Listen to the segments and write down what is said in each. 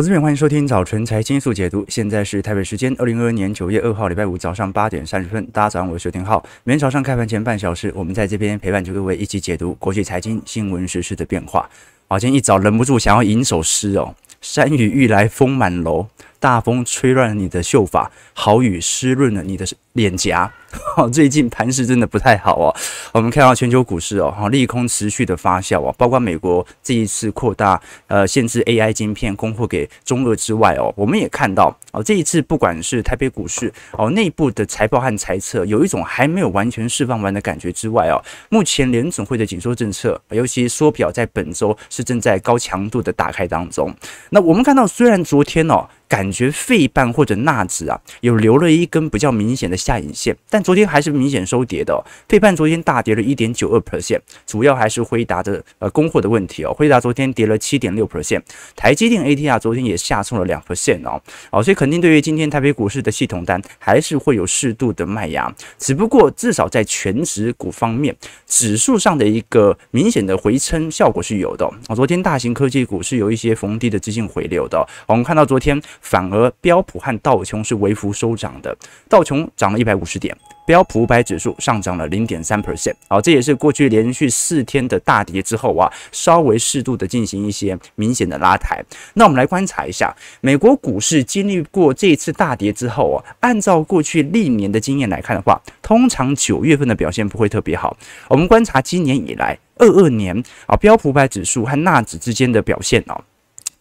投资朋友，欢迎收听早晨财经速解读。现在是台北时间二零二二年九月二号礼拜五早上八点三十分。大家早上好，我是薛廷浩。每天早上开盘前半小时，我们在这边陪伴着各位一起解读国际财经新闻时事的变化。好，今天一早忍不住想要吟首诗哦：“山雨欲来风满楼，大风吹乱了你的秀发，好雨湿润了你的脸颊。” 最近盘势真的不太好哦。我们看到全球股市哦，利空持续的发酵哦，包括美国这一次扩大呃限制 AI 晶片供货给中俄之外哦，我们也看到哦，这一次不管是台北股市哦内部的财报和财测有一种还没有完全释放完的感觉之外哦，目前联总会的紧缩政策，尤其缩表在本周是正在高强度的打开当中。那我们看到虽然昨天哦。感觉费半或者纳指啊，有留了一根比较明显的下影线，但昨天还是明显收跌的哦。费半昨天大跌了一点九二 percent，主要还是辉达的呃供货的问题哦。辉达昨天跌了七点六 percent，台积电 ATR 昨天也下冲了两 percent 哦。哦，所以肯定对于今天台北股市的系统单还是会有适度的卖压，只不过至少在全值股方面，指数上的一个明显的回撑效果是有的哦。昨天大型科技股是有一些逢低的资金回流的，我们看到昨天。反而标普和道琼是微幅收涨的，道琼涨了一百五十点，标普五百指数上涨了零点三 percent。好，这也是过去连续四天的大跌之后啊，稍微适度的进行一些明显的拉抬。那我们来观察一下美国股市经历过这一次大跌之后啊，按照过去历年的经验来看的话，通常九月份的表现不会特别好。我们观察今年以来二二年啊，标普五百指数和纳指之间的表现哦。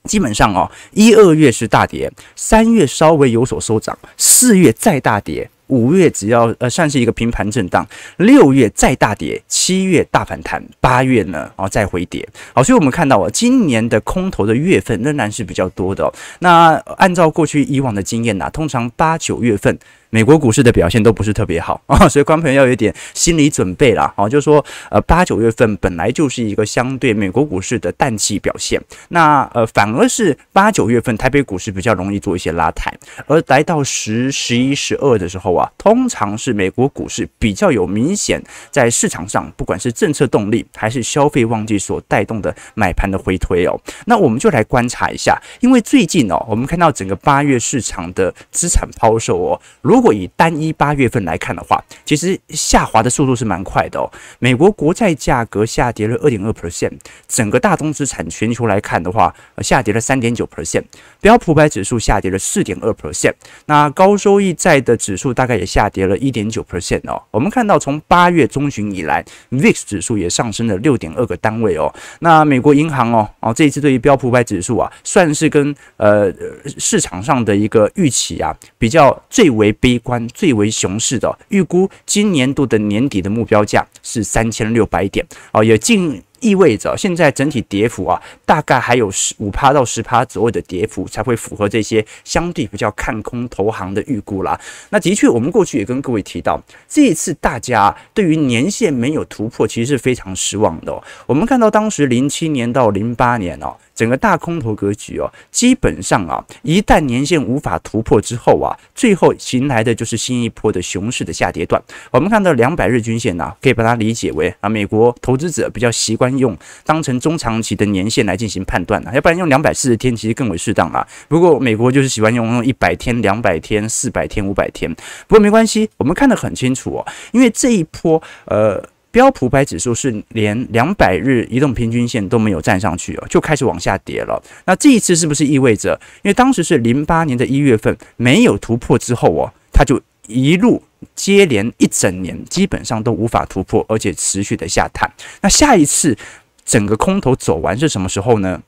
基本上哦，一二月是大跌，三月稍微有所收涨，四月再大跌，五月只要呃算是一个平盘震荡，六月再大跌，七月大反弹，八月呢哦再回跌。好，所以我们看到啊，今年的空头的月份仍然是比较多的。那按照过去以往的经验呐，通常八九月份。美国股市的表现都不是特别好啊，所以观众朋友要有一点心理准备啦。啊，就是说，呃，八九月份本来就是一个相对美国股市的淡季表现，那呃，反而是八九月份台北股市比较容易做一些拉抬，而来到十、十一、十二的时候啊，通常是美国股市比较有明显在市场上，不管是政策动力还是消费旺季所带动的买盘的回推哦。那我们就来观察一下，因为最近哦，我们看到整个八月市场的资产抛售哦，如如果以单一八月份来看的话，其实下滑的速度是蛮快的哦。美国国债价格下跌了二点二 percent，整个大宗资产全球来看的话，下跌了三点九 percent，标普百指数下跌了四点二 percent，那高收益债的指数大概也下跌了一点九 percent 哦。我们看到从八月中旬以来，VIX 指数也上升了六点二个单位哦。那美国银行哦哦这一次对于标普百指数啊，算是跟呃市场上的一个预期啊比较最为悲观最为熊市的预估，今年度的年底的目标价是三千六百点哦，也近。意味着现在整体跌幅啊，大概还有十五趴到十趴左右的跌幅才会符合这些相对比较看空投行的预估啦。那的确，我们过去也跟各位提到，这一次大家对于年线没有突破，其实是非常失望的。我们看到当时零七年到零八年哦，整个大空头格局哦，基本上啊，一旦年线无法突破之后啊，最后迎来的就是新一波的熊市的下跌段。我们看到两百日均线呢，可以把它理解为啊，美国投资者比较习惯。用当成中长期的年限来进行判断啊，要不然用两百四十天其实更为适当啦。不过美国就是喜欢用用一百天、两百天、四百天、五百天。不过没关系，我们看得很清楚哦，因为这一波呃标普百指数是连两百日移动平均线都没有站上去哦，就开始往下跌了。那这一次是不是意味着，因为当时是零八年的一月份没有突破之后哦，它就一路。接连一整年基本上都无法突破，而且持续的下探。那下一次整个空头走完是什么时候呢？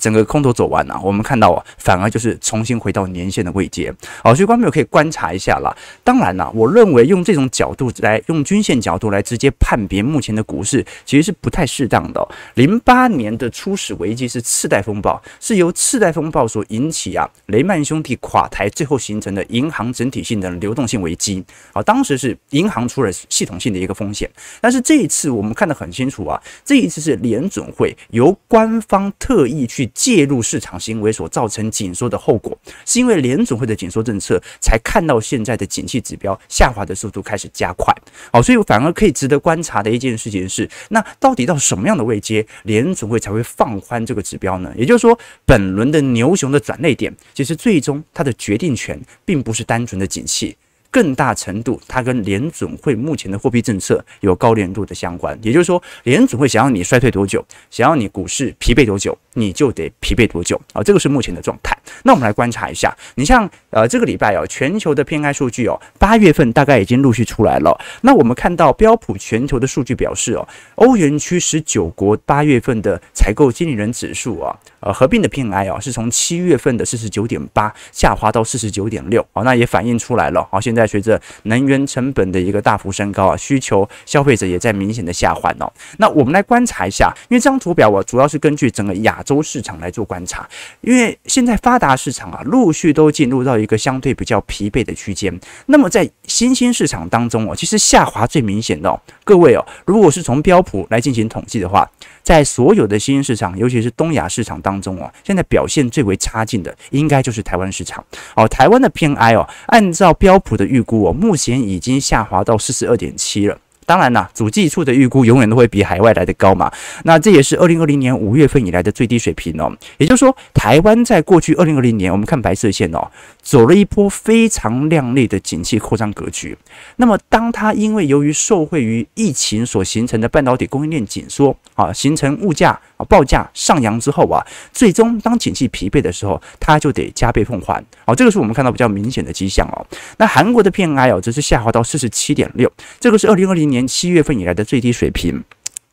整个空头走完啊，我们看到啊，反而就是重新回到年线的位阶。好，所以观众朋友可以观察一下啦。当然啦，我认为用这种角度来用均线角度来直接判别目前的股市，其实是不太适当的哦。零八年的初始危机是次贷风暴，是由次贷风暴所引起啊，雷曼兄弟垮台，最后形成的银行整体性的流动性危机。好，当时是银行出了系统性的一个风险，但是这一次我们看得很清楚啊，这一次是联准会由官方特意去。介入市场行为所造成紧缩的后果，是因为联准会的紧缩政策才看到现在的景气指标下滑的速度开始加快。好，所以反而可以值得观察的一件事情是，那到底到什么样的位阶，联准会才会放宽这个指标呢？也就是说，本轮的牛熊的转捩点，其实最终它的决定权并不是单纯的景气。更大程度，它跟联准会目前的货币政策有高连度的相关。也就是说，联准会想要你衰退多久，想要你股市疲惫多久，你就得疲惫多久啊！这个是目前的状态。那我们来观察一下，你像呃这个礼拜哦，全球的偏爱数据哦，八月份大概已经陆续出来了。那我们看到标普全球的数据表示哦，欧元区十九国八月份的采购经理人指数啊，呃合并的 PMI 哦，是从七月份的四十九点八下滑到四十九点六啊，那也反映出来了。好，现在。随着能源成本的一个大幅升高啊，需求消费者也在明显的下滑哦。那我们来观察一下，因为这张图表我主要是根据整个亚洲市场来做观察，因为现在发达市场啊，陆续都进入到一个相对比较疲惫的区间。那么在新兴市场当中哦，其实下滑最明显的哦，各位哦，如果是从标普来进行统计的话，在所有的新兴市场，尤其是东亚市场当中哦，现在表现最为差劲的，应该就是台湾市场哦。台湾的 PMI 哦，按照标普的预估哦，目前已经下滑到四十二点七了。当然啦，主计处的预估永远都会比海外来的高嘛。那这也是二零二零年五月份以来的最低水平哦。也就是说，台湾在过去二零二零年，我们看白色线哦，走了一波非常亮丽的景气扩张格局。那么，当它因为由于受惠于疫情所形成的半导体供应链紧缩啊，形成物价啊报价上扬之后啊，最终当景气疲惫的时候，它就得加倍奉还。哦，这个是我们看到比较明显的迹象哦。那韩国的 PMI 哦，则是下滑到四十七点六，这个是二零二零年七月份以来的最低水平。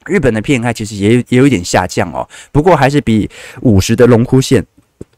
日本的偏开其实也有也有一点下降哦，不过还是比五十的龙枯线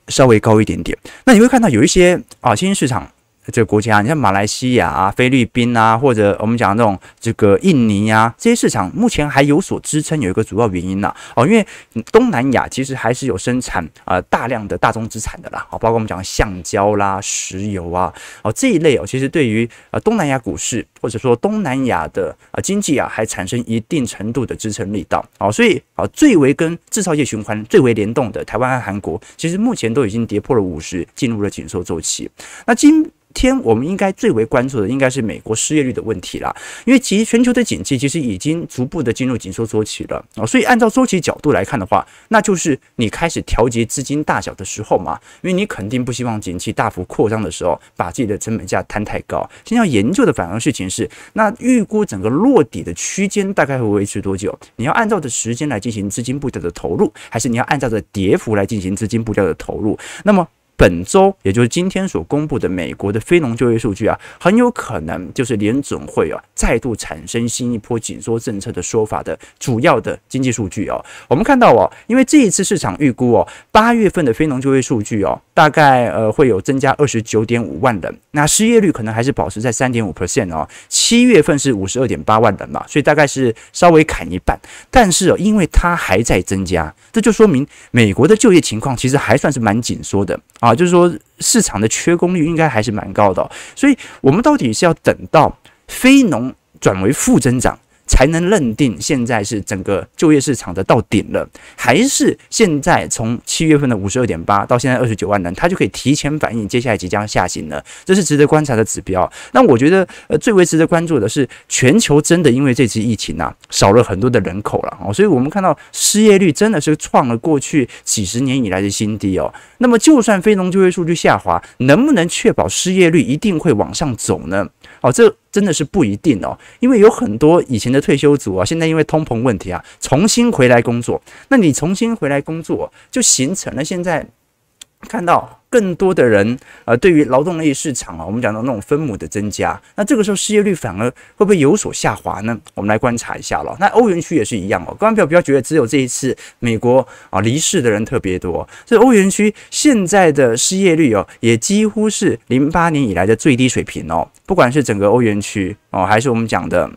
稍微高一点点。那你会看到有一些啊新兴市场。这个国家，你像马来西亚啊、菲律宾啊，或者我们讲那种这个印尼啊，这些市场目前还有所支撑，有一个主要原因呐，哦，因为东南亚其实还是有生产啊大量的大宗资产的啦，哦，包括我们讲橡胶啦、石油啊，哦这一类哦，其实对于呃东南亚股市或者说东南亚的啊经济啊，还产生一定程度的支撑力道，哦，所以啊最为跟制造业循环最为联动的台湾和韩国，其实目前都已经跌破了五十，进入了紧缩周期，那今天我们应该最为关注的应该是美国失业率的问题啦，因为其实全球的景气其实已经逐步的进入紧缩周期了啊，所以按照周期角度来看的话，那就是你开始调节资金大小的时候嘛，因为你肯定不希望景气大幅扩张的时候把自己的成本价摊太高。现在要研究的反而事情是，那预估整个落底的区间大概会维持多久？你要按照的时间来进行资金步调的投入，还是你要按照的跌幅来进行资金步调的投入？那么？本周，也就是今天所公布的美国的非农就业数据啊，很有可能就是联准会啊再度产生新一波紧缩政策的说法的主要的经济数据哦。我们看到哦，因为这一次市场预估哦，八月份的非农就业数据哦，大概呃会有增加二十九点五万人，那失业率可能还是保持在三点五 percent 哦。七月份是五十二点八万人嘛，所以大概是稍微砍一半，但是哦，因为它还在增加，这就说明美国的就业情况其实还算是蛮紧缩的。啊，就是说市场的缺工率应该还是蛮高的，所以我们到底是要等到非农转为负增长，才能认定现在是整个就业市场的到顶了，还是现在从七月份的五十二点八到现在二十九万人，它就可以提前反映接下来即将下行了？这是值得观察的指标。那我觉得，呃，最为值得关注的是，全球真的因为这次疫情啊，少了很多的人口了哦，所以我们看到失业率真的是创了过去几十年以来的新低哦。那么，就算非农就业数据下滑，能不能确保失业率一定会往上走呢？哦，这真的是不一定哦，因为有很多以前的退休族啊，现在因为通膨问题啊，重新回来工作。那你重新回来工作，就形成了现在看到。更多的人，呃，对于劳动力市场啊，我们讲到那种分母的增加，那这个时候失业率反而会不会有所下滑呢？我们来观察一下了。那欧元区也是一样哦，刚刚不要觉得只有这一次美国啊离世的人特别多，所以欧元区现在的失业率哦，也几乎是零八年以来的最低水平哦。不管是整个欧元区哦，还是我们讲的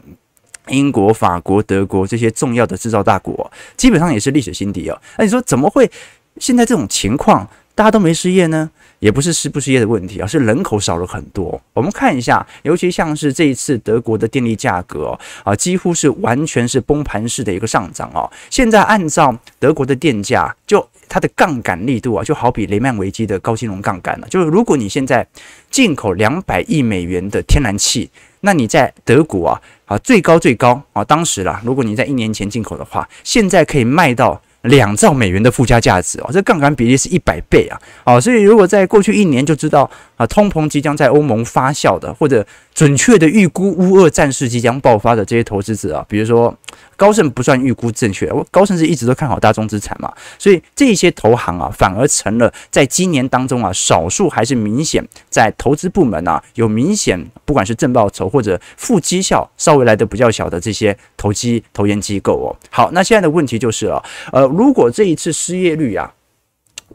英国、法国、德国这些重要的制造大国，基本上也是历史新低哦。那你说怎么会现在这种情况？大家都没失业呢，也不是失不失业的问题啊，是人口少了很多。我们看一下，尤其像是这一次德国的电力价格啊，几乎是完全是崩盘式的一个上涨哦。现在按照德国的电价，就它的杠杆力度啊，就好比雷曼危机的高金融杠杆了。就是如果你现在进口两百亿美元的天然气，那你在德国啊啊最高最高啊，当时啦，如果你在一年前进口的话，现在可以卖到。两兆美元的附加价值哦，这杠杆比例是一百倍啊！哦，所以如果在过去一年就知道啊，通膨即将在欧盟发酵的，或者准确的预估乌俄战事即将爆发的这些投资者啊，比如说。高盛不算预估正确，高盛是一直都看好大宗资产嘛，所以这些投行啊，反而成了在今年当中啊，少数还是明显在投资部门啊有明显不管是正报酬或者负绩效稍微来的比较小的这些投机投研机构哦。好，那现在的问题就是了，呃，如果这一次失业率啊。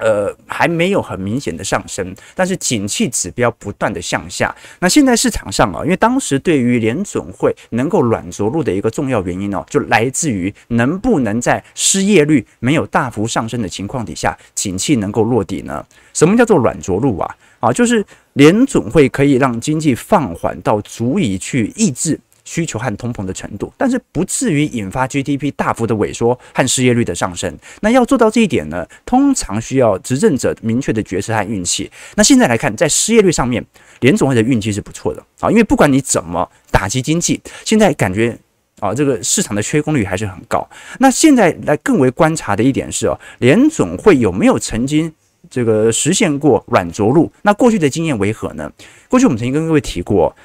呃，还没有很明显的上升，但是景气指标不断的向下。那现在市场上啊，因为当时对于联准会能够软着陆的一个重要原因呢，就来自于能不能在失业率没有大幅上升的情况底下，景气能够落底呢？什么叫做软着陆啊？啊，就是联准会可以让经济放缓到足以去抑制。需求和通膨的程度，但是不至于引发 GDP 大幅的萎缩和失业率的上升。那要做到这一点呢，通常需要执政者明确的决策和运气。那现在来看，在失业率上面，联总会的运气是不错的啊，因为不管你怎么打击经济，现在感觉啊，这个市场的缺工率还是很高。那现在来更为观察的一点是哦，联总会有没有曾经这个实现过软着陆？那过去的经验为何呢？过去我们曾经跟各位提过。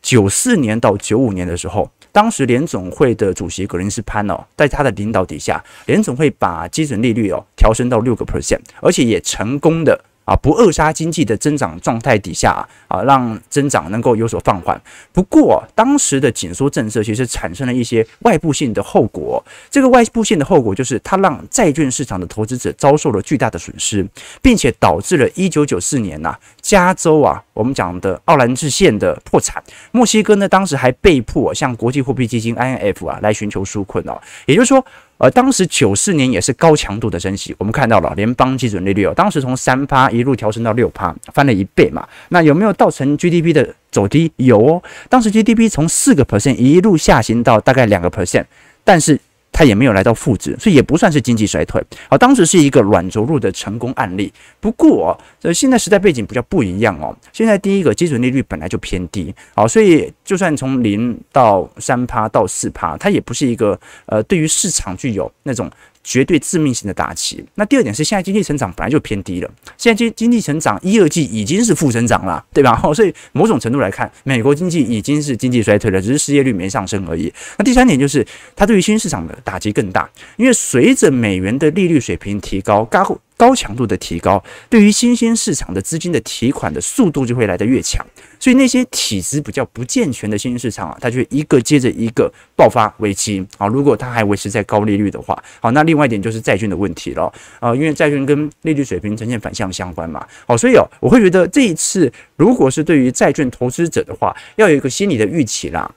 九四年到九五年的时候，当时联总会的主席格林斯潘哦，在他的领导底下，联总会把基准利率哦调升到六个 percent，而且也成功的。啊，不扼杀经济的增长状态底下啊，让增长能够有所放缓。不过，当时的紧缩政策其实产生了一些外部性的后果。这个外部性的后果就是，它让债券市场的投资者遭受了巨大的损失，并且导致了1994年呐，加州啊，我们讲的奥兰治县的破产。墨西哥呢，当时还被迫向国际货币基金 IMF 啊来寻求纾困哦。也就是说。而当时九四年也是高强度的升息，我们看到了联邦基准利率哦，当时从三趴一路调升到六趴，翻了一倍嘛。那有没有造成 GDP 的走低？有哦，当时 GDP 从四个 percent 一路下行到大概两个 percent，但是。它也没有来到负值，所以也不算是经济衰退。好，当时是一个软着陆的成功案例。不过，呃，现在时代背景比较不一样哦。现在第一个基准利率本来就偏低，好，所以就算从零到三趴到四趴，它也不是一个呃，对于市场具有那种。绝对致命性的打击。那第二点是，现在经济成长本来就偏低了，现在经经济成长一二季已经是负增长了，对吧？所以某种程度来看，美国经济已经是经济衰退了，只是失业率没上升而已。那第三点就是，它对于新兴市场的打击更大，因为随着美元的利率水平提高，高。高强度的提高，对于新兴市场的资金的提款的速度就会来得越强，所以那些体质比较不健全的新兴市场啊，它就一个接着一个爆发危机啊。如果它还维持在高利率的话，好，那另外一点就是债券的问题了啊，因为债券跟利率水平呈现反向相关嘛。好，所以哦，我会觉得这一次如果是对于债券投资者的话，要有一个心理的预期啦。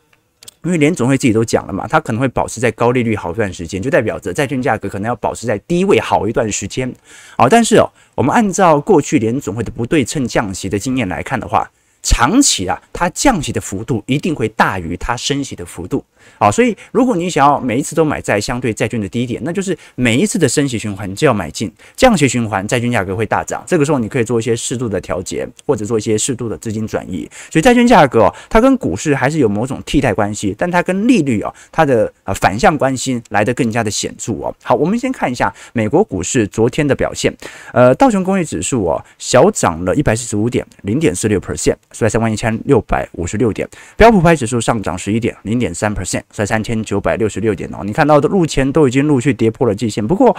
因为联总会自己都讲了嘛，它可能会保持在高利率好一段时间，就代表着债券价格可能要保持在低位好一段时间。好，但是哦，我们按照过去联总会的不对称降息的经验来看的话，长期啊，它降息的幅度一定会大于它升息的幅度。好，所以如果你想要每一次都买在相对债券的低点，那就是每一次的升息循环就要买进，降息循环债券价格会大涨。这个时候你可以做一些适度的调节，或者做一些适度的资金转移。所以债券价格哦，它跟股市还是有某种替代关系，但它跟利率哦，它的呃反向关系来得更加的显著哦。好，我们先看一下美国股市昨天的表现。呃，道琼工业指数哦，小涨了一百四十五点，零点四六 percent，收在三万一千六百五十六点。标普五百指数上涨十一点，零点三 percent。在三千九百六十六点哦，你看到的目前都已经陆续跌破了季线，不过。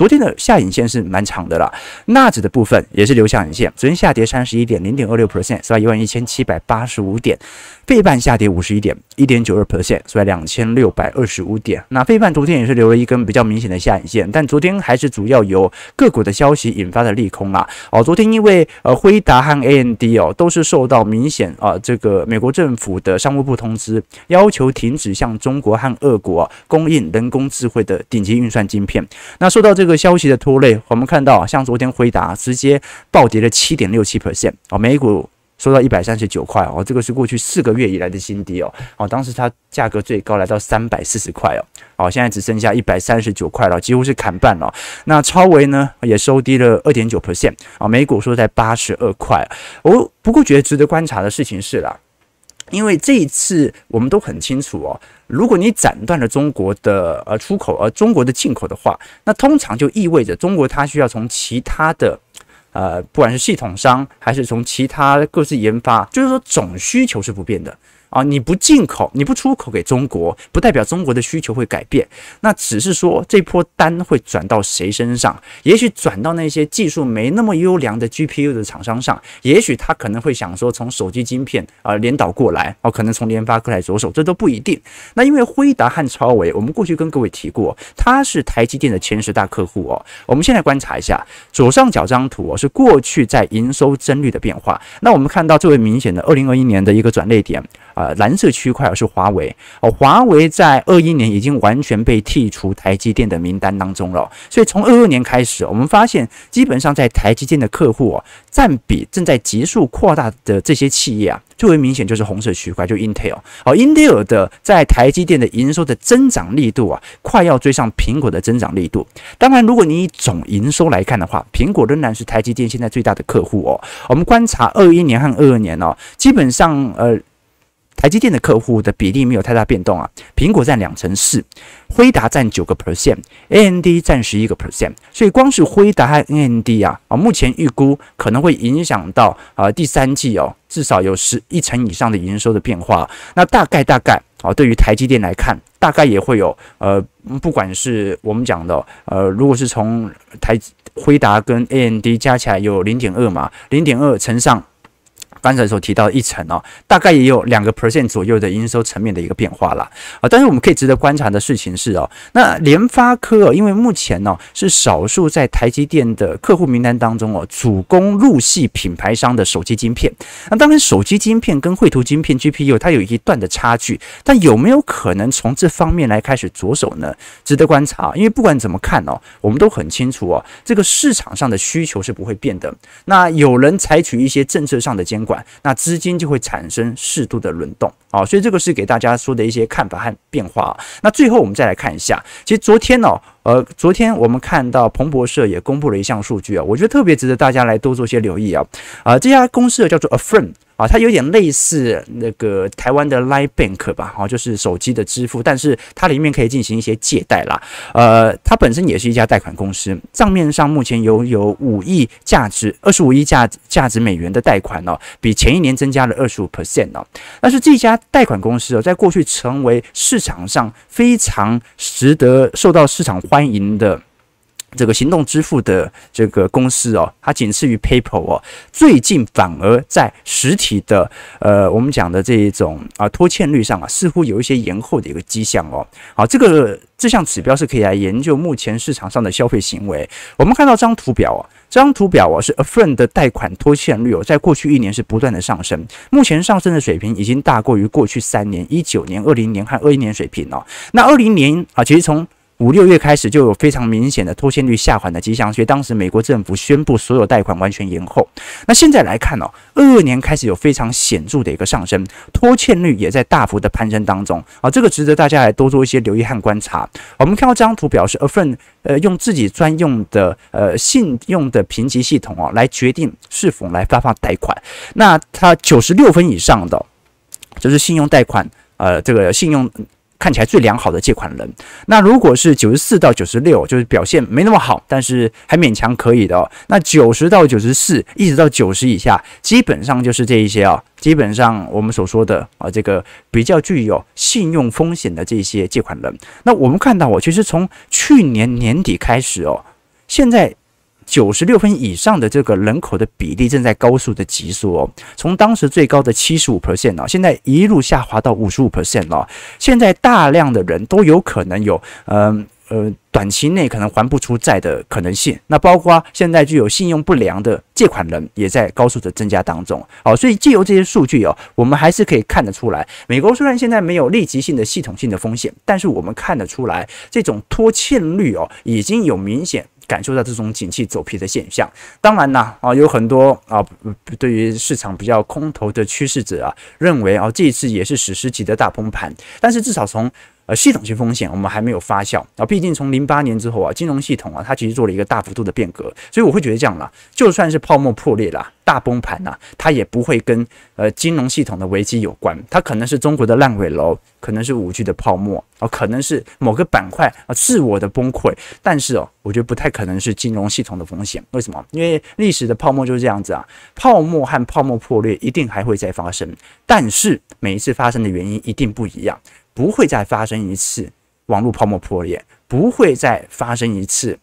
昨天的下影线是蛮长的了，纳指的部分也是留下影线，昨天下跌三十一点零点二六 percent，是吧？一万一千七百八十五点，费半下跌五十一点一点九二 percent，是吧？两千六百二十五点。那费半昨天也是留了一根比较明显的下影线，但昨天还是主要由个股的消息引发的利空啊。哦，昨天因为呃辉达和 AMD 哦都是受到明显啊这个美国政府的商务部通知，要求停止向中国和俄国供应人工智慧的顶级运算晶片，那受到这个。这个消息的拖累，我们看到像昨天辉达直接暴跌了七点六七 percent 啊，美股收到一百三十九块哦，这个是过去四个月以来的新低哦，哦，当时它价格最高来到三百四十块哦，哦，现在只剩下一百三十九块了，几乎是砍半了。那超微呢也收低了二点九 percent 啊，美股收在八十二块。我不过觉得值得观察的事情是啦，因为这一次我们都很清楚哦，如果你斩断了中国的呃出口，而中国的进口的话，那通常就意味着中国它需要从其他的。呃，不管是系统商还是从其他各自研发，就是说总需求是不变的。啊，你不进口，你不出口给中国，不代表中国的需求会改变。那只是说这波单会转到谁身上？也许转到那些技术没那么优良的 GPU 的厂商上。也许他可能会想说，从手机晶片啊、连导过来，哦，可能从联发科来着手，这都不一定。那因为辉达和超维，我们过去跟各位提过，它是台积电的前十大客户哦。我们现在观察一下左上角这张图哦，是过去在营收增率的变化。那我们看到最为明显的二零二一年的一个转捩点。呃，蓝色区块是华为哦，华为在二一年已经完全被剔除台积电的名单当中了，所以从二二年开始，我们发现基本上在台积电的客户哦，占比正在急速扩大的这些企业啊，最为明显就是红色区块，就 Intel 哦，Intel 的在台积电的营收的增长力度啊，快要追上苹果的增长力度。当然，如果你以总营收来看的话，苹果仍然是台积电现在最大的客户哦。我们观察二一年和二二年哦，基本上呃。台积电的客户的比例没有太大变动啊，苹果占两成四，辉达占九个 percent，AMD 占十一个 percent，所以光是辉达和 AMD 啊啊，目前预估可能会影响到啊第三季哦，至少有十一成以上的营收的变化。那大概大概啊，对于台积电来看，大概也会有呃，不管是我们讲的呃，如果是从台辉达跟 AMD 加起来有零点二嘛，零点二乘上。刚才所提到一层哦，大概也有两个 percent 左右的营收层面的一个变化了啊。但是我们可以值得观察的事情是哦，那联发科哦，因为目前呢是少数在台积电的客户名单当中哦，主攻入系品牌商的手机晶片。那当然，手机晶片跟绘图晶片 GPU 它有一段的差距，但有没有可能从这方面来开始着手呢？值得观察。因为不管怎么看哦，我们都很清楚哦，这个市场上的需求是不会变的。那有人采取一些政策上的监管。管那资金就会产生适度的轮动啊，所以这个是给大家说的一些看法和变化。那最后我们再来看一下，其实昨天呢，呃，昨天我们看到彭博社也公布了一项数据啊，我觉得特别值得大家来多做些留意啊。啊，这家公司叫做 Affirm。啊，它有点类似那个台湾的 Line Bank 吧，哈，就是手机的支付，但是它里面可以进行一些借贷啦。呃，它本身也是一家贷款公司，账面上目前有有五亿价值，二十五亿价价值美元的贷款哦，比前一年增加了二十五 percent 哦。但是这家贷款公司哦，在过去成为市场上非常值得受到市场欢迎的。这个行动支付的这个公司哦，它仅次于 PayPal 哦，最近反而在实体的呃，我们讲的这一种啊拖欠率上啊，似乎有一些延后的一个迹象哦。好，这个这项指标是可以来研究目前市场上的消费行为。我们看到这张图表啊，这张图表啊是 Affirm 的贷款拖欠率哦，在过去一年是不断的上升，目前上升的水平已经大过于过去三年，一九年、二零年和二一年水平哦。那二零年啊，其实从五六月开始就有非常明显的拖欠率下滑的迹象，所以当时美国政府宣布所有贷款完全延后。那现在来看哦，二二年开始有非常显著的一个上升，拖欠率也在大幅的攀升当中啊，这个值得大家来多做一些留意和观察。我们看到这张图表示，Afrin 呃用自己专用的呃信用的评级系统哦来决定是否来发放贷款。那它九十六分以上的，就是信用贷款呃这个信用。看起来最良好的借款人，那如果是九十四到九十六，就是表现没那么好，但是还勉强可以的哦。那九十到九十四，一直到九十以下，基本上就是这一些啊，基本上我们所说的啊，这个比较具有信用风险的这些借款人。那我们看到哦，其实从去年年底开始哦，现在。九十六分以上的这个人口的比例正在高速的急缩哦，从当时最高的七十五 percent 哦，现在一路下滑到五十五 percent 哦。现在大量的人都有可能有，嗯呃，呃，短期内可能还不出债的可能性。那包括现在具有信用不良的借款人也在高速的增加当中。好，所以借由这些数据哦，我们还是可以看得出来，美国虽然现在没有立即性的系统性的风险，但是我们看得出来，这种拖欠率哦，已经有明显。感受到这种景气走皮的现象，当然呢，啊，有很多啊，对于市场比较空头的趋势者啊，认为啊，这一次也是史诗级的大崩盘。但是至少从呃系统性风险我们还没有发酵啊，毕竟从零八年之后啊，金融系统啊，它其实做了一个大幅度的变革，所以我会觉得这样啦，就算是泡沫破裂啦。大崩盘啦、它也不会跟呃金融系统的危机有关，它可能是中国的烂尾楼，可能是五 G 的泡沫啊，可能是某个板块啊自我的崩溃，但是哦，我觉得不太可能是金融系统的风险。为什么？因为历史的泡沫就是这样子啊，泡沫和泡沫破裂一定还会再发生，但是每一次发生的原因一定不一样，不会再发生一次网络泡沫破裂，不会再发生一次。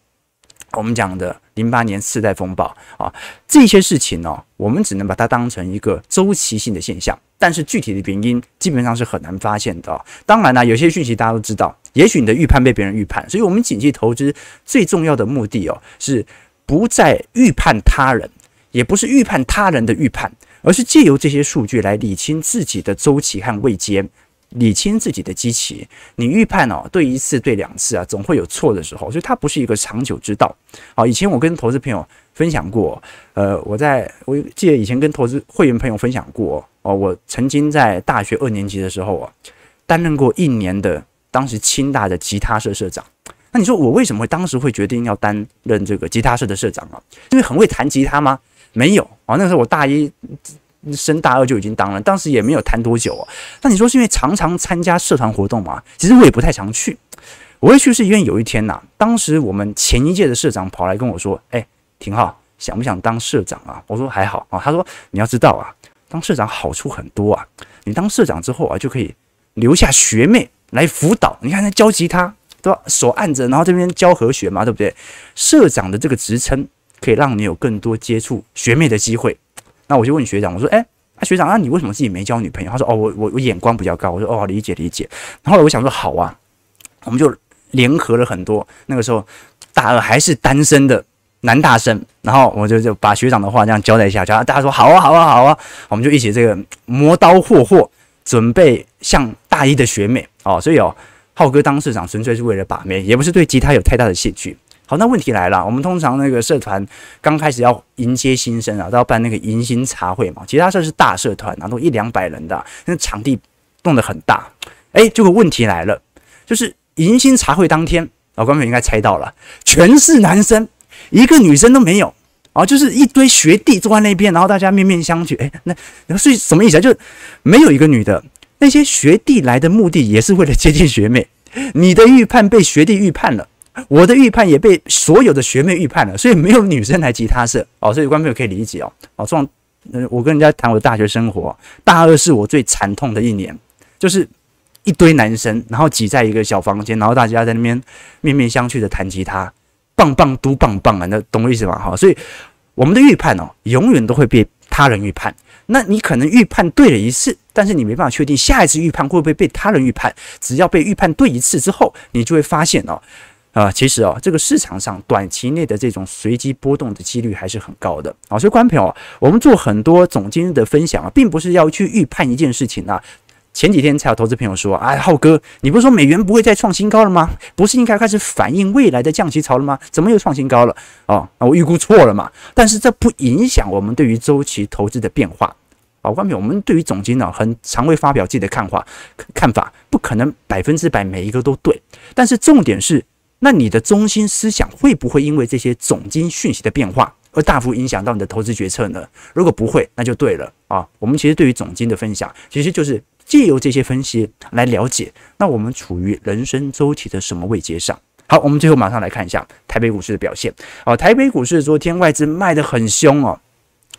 我们讲的零八年次贷风暴啊，这些事情呢、我们只能把它当成一个周期性的现象，但是具体的原因基本上是很难发现的、当然呢，有些讯息大家都知道，也许你的预判被别人预判，所以我们景气投资最重要的目的哦，是不再预判他人，也不是预判他人的预判，而是借由这些数据来理清自己的周期和位阶。理清自己的机器，你预判哦，对一次对两次啊，总会有错的时候，所以它不是一个长久之道。好，以前我跟投资朋友分享过，呃，我在我记得以前跟投资会员朋友分享过哦，我曾经在大学二年级的时候啊，担任过一年的当时清大的吉他社社长。那你说我为什么会当时会决定要担任这个吉他社的社长啊？因为很会弹吉他吗？没有啊，那时候我大一。升大二就已经当了，当时也没有谈多久哦。那你说是因为常常参加社团活动吗？其实我也不太常去。我会去是因为有一天呐、当时我们前一届的社长跑来跟我说：“哎，廷皓，想不想当社长啊？”我说：“还好啊。”他说：“你要知道啊，当社长好处很多啊。你当社长之后啊，就可以留下学妹来辅导。你看他教吉他，对吧？手按着，然后这边教和弦嘛，对不对？社长的这个职称可以让你有更多接触学妹的机会。”那我就问学长，我说：“哎，啊学长，那你为什么自己没交女朋友？”他说：“哦，我我我眼光比较高。”我说：“哦，理解理解。”然后我想说：“好啊，我们就联合了很多那个时候大二还是单身的男大生，然后我就就把学长的话这样交代一下，大家说：“好啊，好啊，好啊。”我们就一起这个磨刀霍霍，准备向大一的学妹哦。所以哦，浩哥当社长纯粹是为了把妹，也不是对吉他有太大的兴趣。好，那问题来了，我们通常那个社团刚开始要迎接新生啊，都要办那个迎新茶会嘛。其他社是大社团啊，都一两百人的，那场地弄得很大。哎，这个问题来了，就是迎新茶会当天，老观众应该猜到了，全是男生，一个女生都没有啊，就是一堆学弟坐在那边，然后大家面面相觑。哎，那那是什么意思啊？就没有一个女的，那些学弟来的目的也是为了接近学妹，你的预判被学弟预判了。我的预判也被所有的学妹预判了，所以没有女生来吉他社哦，所以观众朋友可以理解哦。哦，这种，嗯，我跟人家谈我的大学生活，大二是我最惨痛的一年，就是一堆男生，然后挤在一个小房间，然后大家在那边面面相觑的弹吉他，棒棒嘟棒棒啊，那懂我意思吗？哈，所以我们的预判哦，永远都会被他人预判。那你可能预判对了一次，但是你没办法确定下一次预判会不会被他人预判。只要被预判对一次之后，你就会发现哦。啊、其实哦，这个市场上短期内的这种随机波动的几率还是很高的啊。所以，观众朋友，我们做很多总经的分享啊，并不是要去预判一件事情啊。前几天才有投资朋友说：“哎，浩哥，你不是说美元不会再创新高了吗？不是应该开始反映未来的降息潮了吗？怎么又创新高了？”哦，那我预估错了嘛？但是这不影响我们对于周期投资的变化啊。观众朋友，我们对于总经呢，很常会发表自己的看法，看法不可能百分之百每一个都对，但是重点是。那你的中心思想会不会因为这些总经讯息的变化而大幅影响到你的投资决策呢？如果不会，那就对了啊。我们其实对于总经的分享，其实就是借由这些分析来了解，那我们处于人生周期的什么位阶上？好，我们最后马上来看一下台北股市的表现。哦，台北股市昨天外资卖得很凶哦。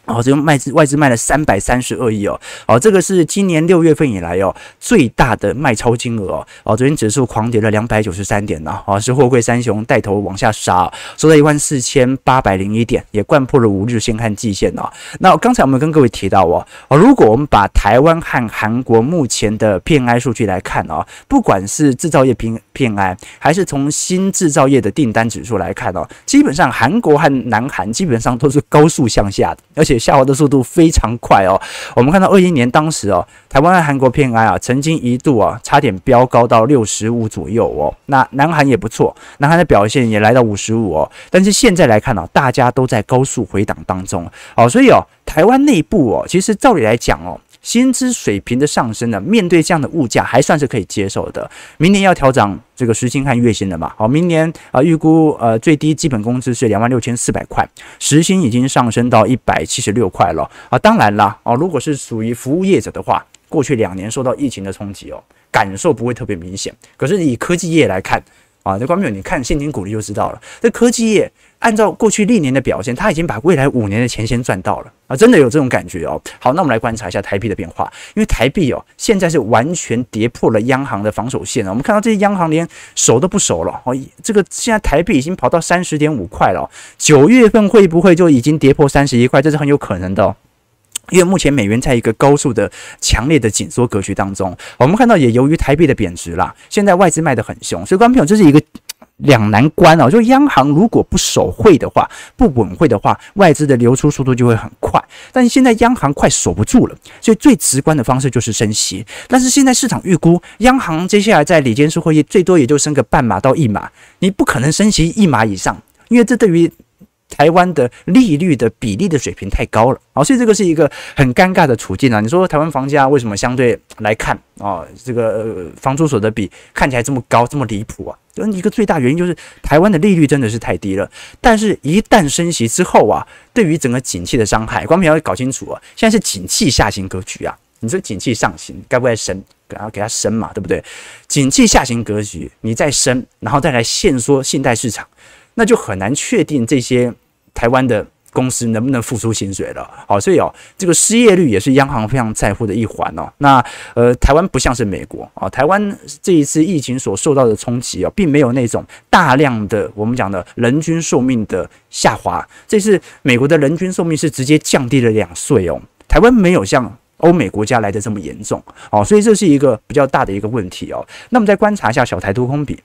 哦，这个卖资外资卖了三百三十二亿哦，哦，这个是今年六月份以来哦最大的卖超金额哦，哦，昨天指数狂跌了两百九十三点呢，哦，是货柜三雄带头往下杀，收在一万四千八百零一点，也掼破了五日线和季线哦。那刚才我们跟各位提到哦，哦，如果我们把台湾和韩国目前的 PMI 数据来看哦，不管是制造业 PMI 还是从新制造业的订单指数来看哦，基本上韩国和南韩基本上都是高速向下的，而且。下滑的速度非常快哦。我们看到二一年当时哦，台湾和韩国 PMI 啊，曾经一度啊差点飙高到六十五左右哦。那南韩也不错，南韩的表现也来到五十五哦。但是现在来看呢，大家都在高速回档当中哦，所以哦，台湾内部哦，其实照理来讲哦，薪资水平的上升呢，面对这样的物价还算是可以接受的。明年要调涨这个时薪和月薪了嘛？好，明年啊预估呃最低基本工资是两万六千四百块，时薪已经上升到一百七十六块了啊。当然啦，哦，如果是属于服务业者的话，过去两年受到疫情的冲击哦，感受不会特别明显。可是以科技业来看啊，这观众你看现金股利就知道了，这科技业。按照过去历年的表现，他已经把未来五年的钱先赚到了啊！真的有这种感觉哦。好，那我们来观察一下台币的变化，因为台币哦现在是完全跌破了央行的防守线了。我们看到这些央行连守都不守了哦。这个现在台币已经跑到三十点五块了，九月份会不会就已经跌破三十一块？这是很有可能的哦，因为目前美元在一个高速的强烈的紧缩格局当中。我们看到也由于台币的贬值啦，现在外资卖得很凶，所以观众朋友这是一个。两难关哦，就央行如果不守汇的话，不稳汇的话，外资的流出速度就会很快。但是现在央行快守不住了，所以最直观的方式就是升息。但是现在市场预估，央行接下来在里监事会议最多也就升个半码到一码，你不可能升息一码以上，因为这对于。台湾的利率的比例的水平太高了，好，所以这个是一个很尴尬的处境啊。你说台湾房价为什么相对来看啊，这个房租所得比看起来这么高，这么离谱啊？就一个最大原因就是台湾的利率真的是太低了。但是，一旦升息之后啊，对于整个景气的伤害，观众要搞清楚啊。现在是景气下行格局啊，你说景气上行该不该升？然后给它升嘛，对不对？景气下行格局，你再升，然后再来限缩信贷市场。那就很难确定这些台湾的公司能不能付出薪水了。好，所以哦，这个失业率也是央行非常在乎的一环哦。那呃，台湾不像是美国啊，台湾这一次疫情所受到的冲击哦，并没有那种大量的我们讲的人均寿命的下滑。这次美国的人均寿命是直接降低了两岁哦，台湾没有像欧美国家来的这么严重哦，所以这是一个比较大的一个问题哦。那么再观察一下小台多空比。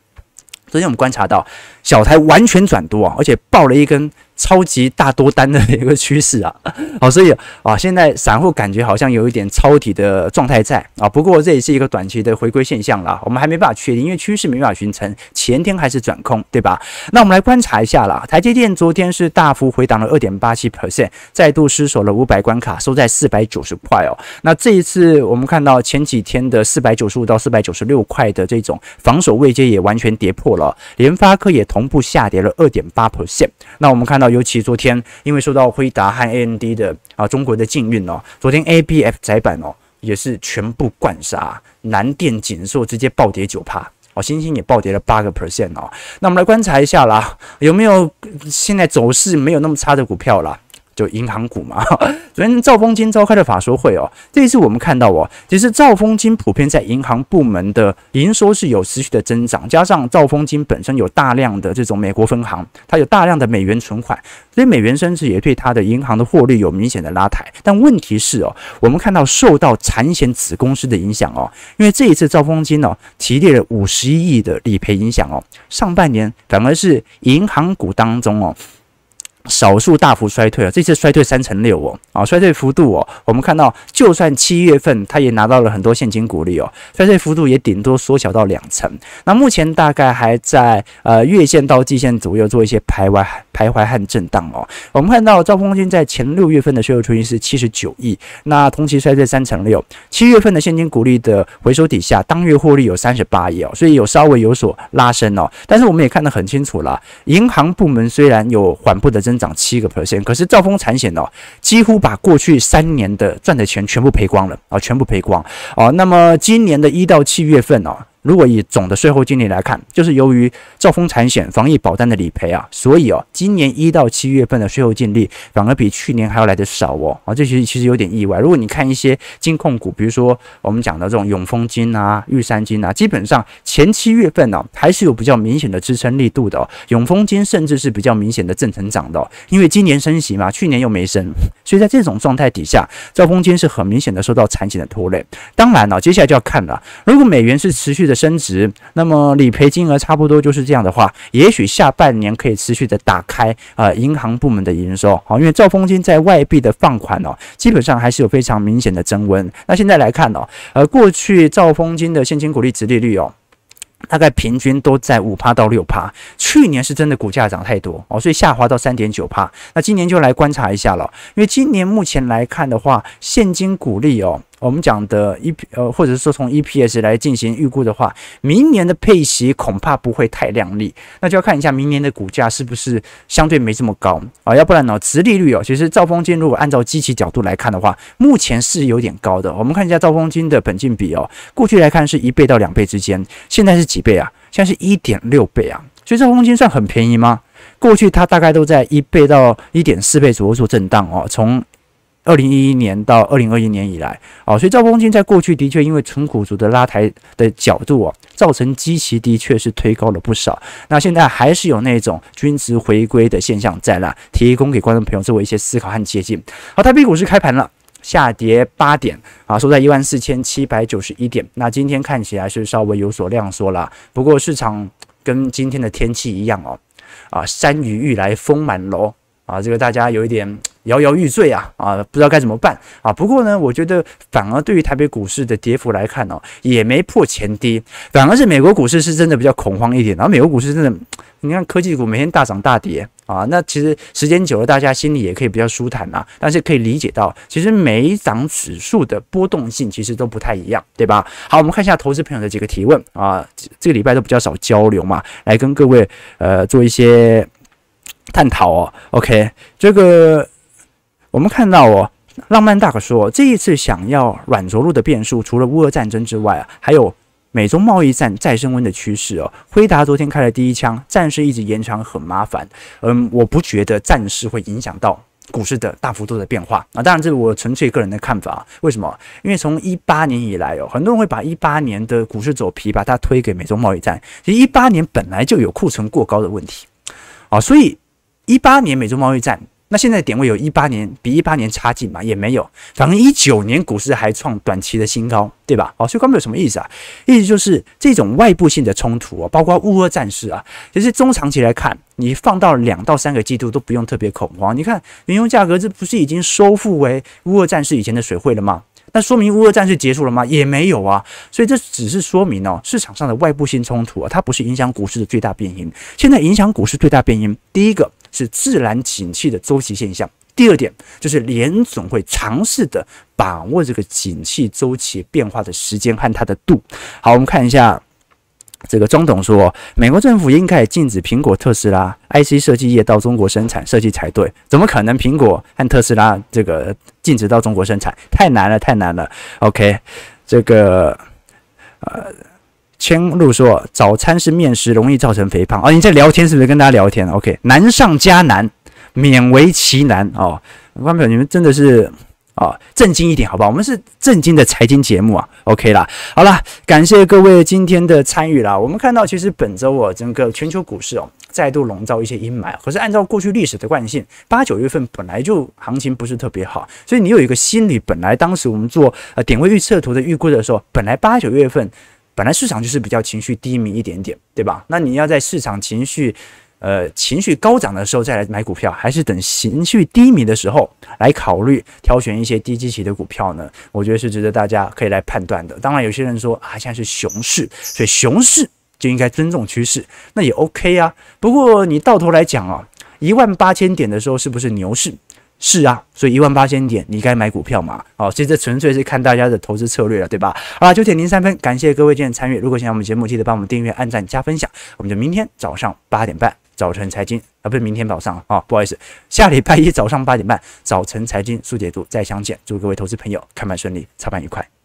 昨天我们观察到小台完全转多啊，而且爆了一根。超级大多单的一个趋势啊，好，所以啊，现在散户感觉好像有一点抄底的状态在啊，不过这也是一个短期的回归现象啦，我们还没办法确定，因为趋势没办法形成，前天还是转空，对吧？那我们来观察一下啦，台积电昨天是大幅回档了二点八七 percent，再度失守了五百关卡，收在四百九十块哦。那这一次我们看到前几天的四百九十五到四百九十六块的这种防守位阶也完全跌破了，联发科也同步下跌了二点八 percent。那我们看到。尤其昨天，因为受到辉达和 AMD 的啊中国的禁运哦，昨天 ABF 载板哦也是全部灌杀，南电、紧缩直接暴跌九趴哦，欣兴也暴跌了八个 percent 哦。那我们来观察一下啦，有没有现在走势没有那么差的股票啦？就银行股嘛，昨天兆丰金召开的法说会哦，这一次我们看到哦，其实兆丰金普遍在银行部门的营收是有持续的增长，加上兆丰金本身有大量的这种美国分行，它有大量的美元存款，所以美元升值也对它的银行的获利有明显的拉抬。但问题是哦，我们看到受到产险子公司的影响哦，因为这一次兆丰金哦提列了五十一亿的理赔影响哦，上半年反而是银行股当中哦。少数大幅衰退啊，这次衰退三成六哦，啊，衰退幅度哦，我们看到，就算七月份它也拿到了很多现金股利哦，衰退幅度也顶多缩小到两成。那目前大概还在呃月线到季线左右做一些徘徊、徘徊和震荡哦。我们看到兆丰金在前六月份的税后出金是七十九亿，那同期衰退三成六，七月份的现金股利的回收底下，当月获利有三十八亿哦，所以有稍微有所拉升哦。但是我们也看得很清楚了，银行部门虽然有缓步的增。增长七个 percent，可是兆丰产险呢，几乎把过去三年的赚的钱全部赔光了啊，全部赔光啊。那么今年的一到七月份哦。如果以总的税后净利来看，就是由于兆丰产险防疫保单的理赔啊，所以哦，今年一到七月份的税后净利反而比去年还要来得少哦啊，这其实其实有点意外。如果你看一些金控股，比如说我们讲的这种永丰金啊、玉山金啊，基本上前七月份呢、还是有比较明显的支撑力度的哦。永丰金甚至是比较明显的正成长的哦，因为今年升息嘛，去年又没升，所以在这种状态底下，兆丰金是很明显的受到产险的拖累。当然了，接下来就要看了，如果美元是持续的。升值，那么理赔金额差不多就是这样的话，也许下半年可以持续的打开啊、呃，银行部门的营收，好，因为兆丰金在外币的放款哦，基本上还是有非常明显的增温。那现在来看哦，呃，过去兆丰金的现金股利殖利率哦。大概平均都在五趴到六趴，去年是真的股价涨太多哦，所以下滑到三点九趴。那今年就来观察一下了，因为今年目前来看的话，现金股利哦，我们讲的 E 呃，或者是说从 E P S 来进行预估的话，明年的配息恐怕不会太亮丽，那就要看一下明年的股价是不是相对没这么高啊，要不然呢，殖利率哦，其实兆丰金如果按照基期角度来看的话，目前是有点高的。我们看一下兆丰金的本金比哦，过去来看是一倍到两倍之间，现在是几倍啊？现在是一点六倍啊，所以兆丰金算很便宜吗？过去它大概都在一倍到一点四倍左右做震荡哦，从。二零一一年到二零二一年以来，哦，所以兆丰金在过去的确因为纯股族的拉抬的角度啊，造成基期的确是推高了不少。那现在还是有那种均值回归的现象在那，提供给观众朋友作为一些思考和接近。好，台北股市开盘了，下跌八点啊，收在一万四千七百九十一点。那今天看起来是稍微有所量缩了，不过市场跟今天的天气一样哦，啊，山雨欲来风满楼啊，这个大家有一点。摇摇欲坠啊啊，不知道该怎么办啊。不过呢，我觉得反而对于台北股市的跌幅来看哦，也没破前低，反而是美国股市是真的比较恐慌一点。然后美国股市真的，你看科技股每天大涨大跌啊，那其实时间久了，大家心里也可以比较舒坦呐。但是可以理解到，其实每一档指数的波动性其实都不太一样，对吧？好，我们看一下投资朋友的几个提问啊，这个礼拜都比较少交流嘛，来跟各位呃做一些探讨哦。OK，这个。我们看到哦，浪漫大哥说，这一次想要软着陆的变数，除了乌俄战争之外啊，还有美中贸易战再升温的趋势哦。辉达昨天开了第一枪，战事一直延长很麻烦。嗯，我不觉得战事会影响到股市的大幅度的变化啊。当然，这是我纯粹个人的看法啊。为什么？因为从一八年以来哦，很多人会把一八年的股市走皮，把它推给美中贸易战。其实一八年本来就有库存过高的问题啊，所以一八年美中贸易战。那现在点位有一八年比一八年差劲嘛？也没有，反正一九年股市还创短期的新高，对吧？好，所以关有什么意思啊？意思就是这种外部性的冲突啊，包括乌俄战事啊，其实中长期来看，你放到两到三个季度都不用特别恐慌。你看原油价格，这不是已经收复为乌俄战事以前的水位了吗？那说明乌俄战事结束了吗？也没有啊。所以这只是说明哦，市场上的外部性冲突啊，它不是影响股市的最大变因。现在影响股市最大变因，第一个。是自然景气的周期现象。第二点就是联总会尝试的把握这个景气周期变化的时间和它的度。好，我们看一下这个中董说，美国政府应该禁止苹果、特斯拉 IC 设计业到中国生产设计才对。怎么可能苹果和特斯拉这个禁止到中国生产？太难了，太难了。OK，这个呃。千路说：“早餐是面食，容易造成肥胖。”哦，你在聊天是不是跟大家聊天？OK，难上加难，勉为其难哦。观众朋友，你们真的是哦，震惊一点好不好？我们是震惊的财经节目啊。OK 啦，好啦，感谢各位今天的参与啦。我们看到，其实本周哦，整个全球股市哦，再度笼罩一些阴霾。可是按照过去历史的惯性，八九月份本来就行情不是特别好，所以你有一个心理，本来当时我们做呃点位预测图的预估的时候，本来八九月份。本来市场就是比较情绪低迷一点点，对吧？那你要在市场情绪，呃，情绪高涨的时候再来买股票，还是等情绪低迷的时候来考虑挑选一些低基期的股票呢？我觉得是值得大家可以来判断的。当然，有些人说啊，现在是熊市，所以熊市就应该尊重趋势，那也 OK 啊。不过你到头来讲啊，一万八千点的时候是不是牛市？是啊，所以一万八千点，你该买股票嘛？哦，其实这纯粹是看大家的投资策略了，对吧？好了，九点零三分，感谢各位今天参与。如果喜欢我们节目，记得帮我们订阅、按赞、加分享。我们就明天早上八点半，早晨财经啊，不是明天早上啊，不好意思，下礼拜一早上八点半，早晨财经速解读再相见。祝各位投资朋友开盘顺利，操盘愉快。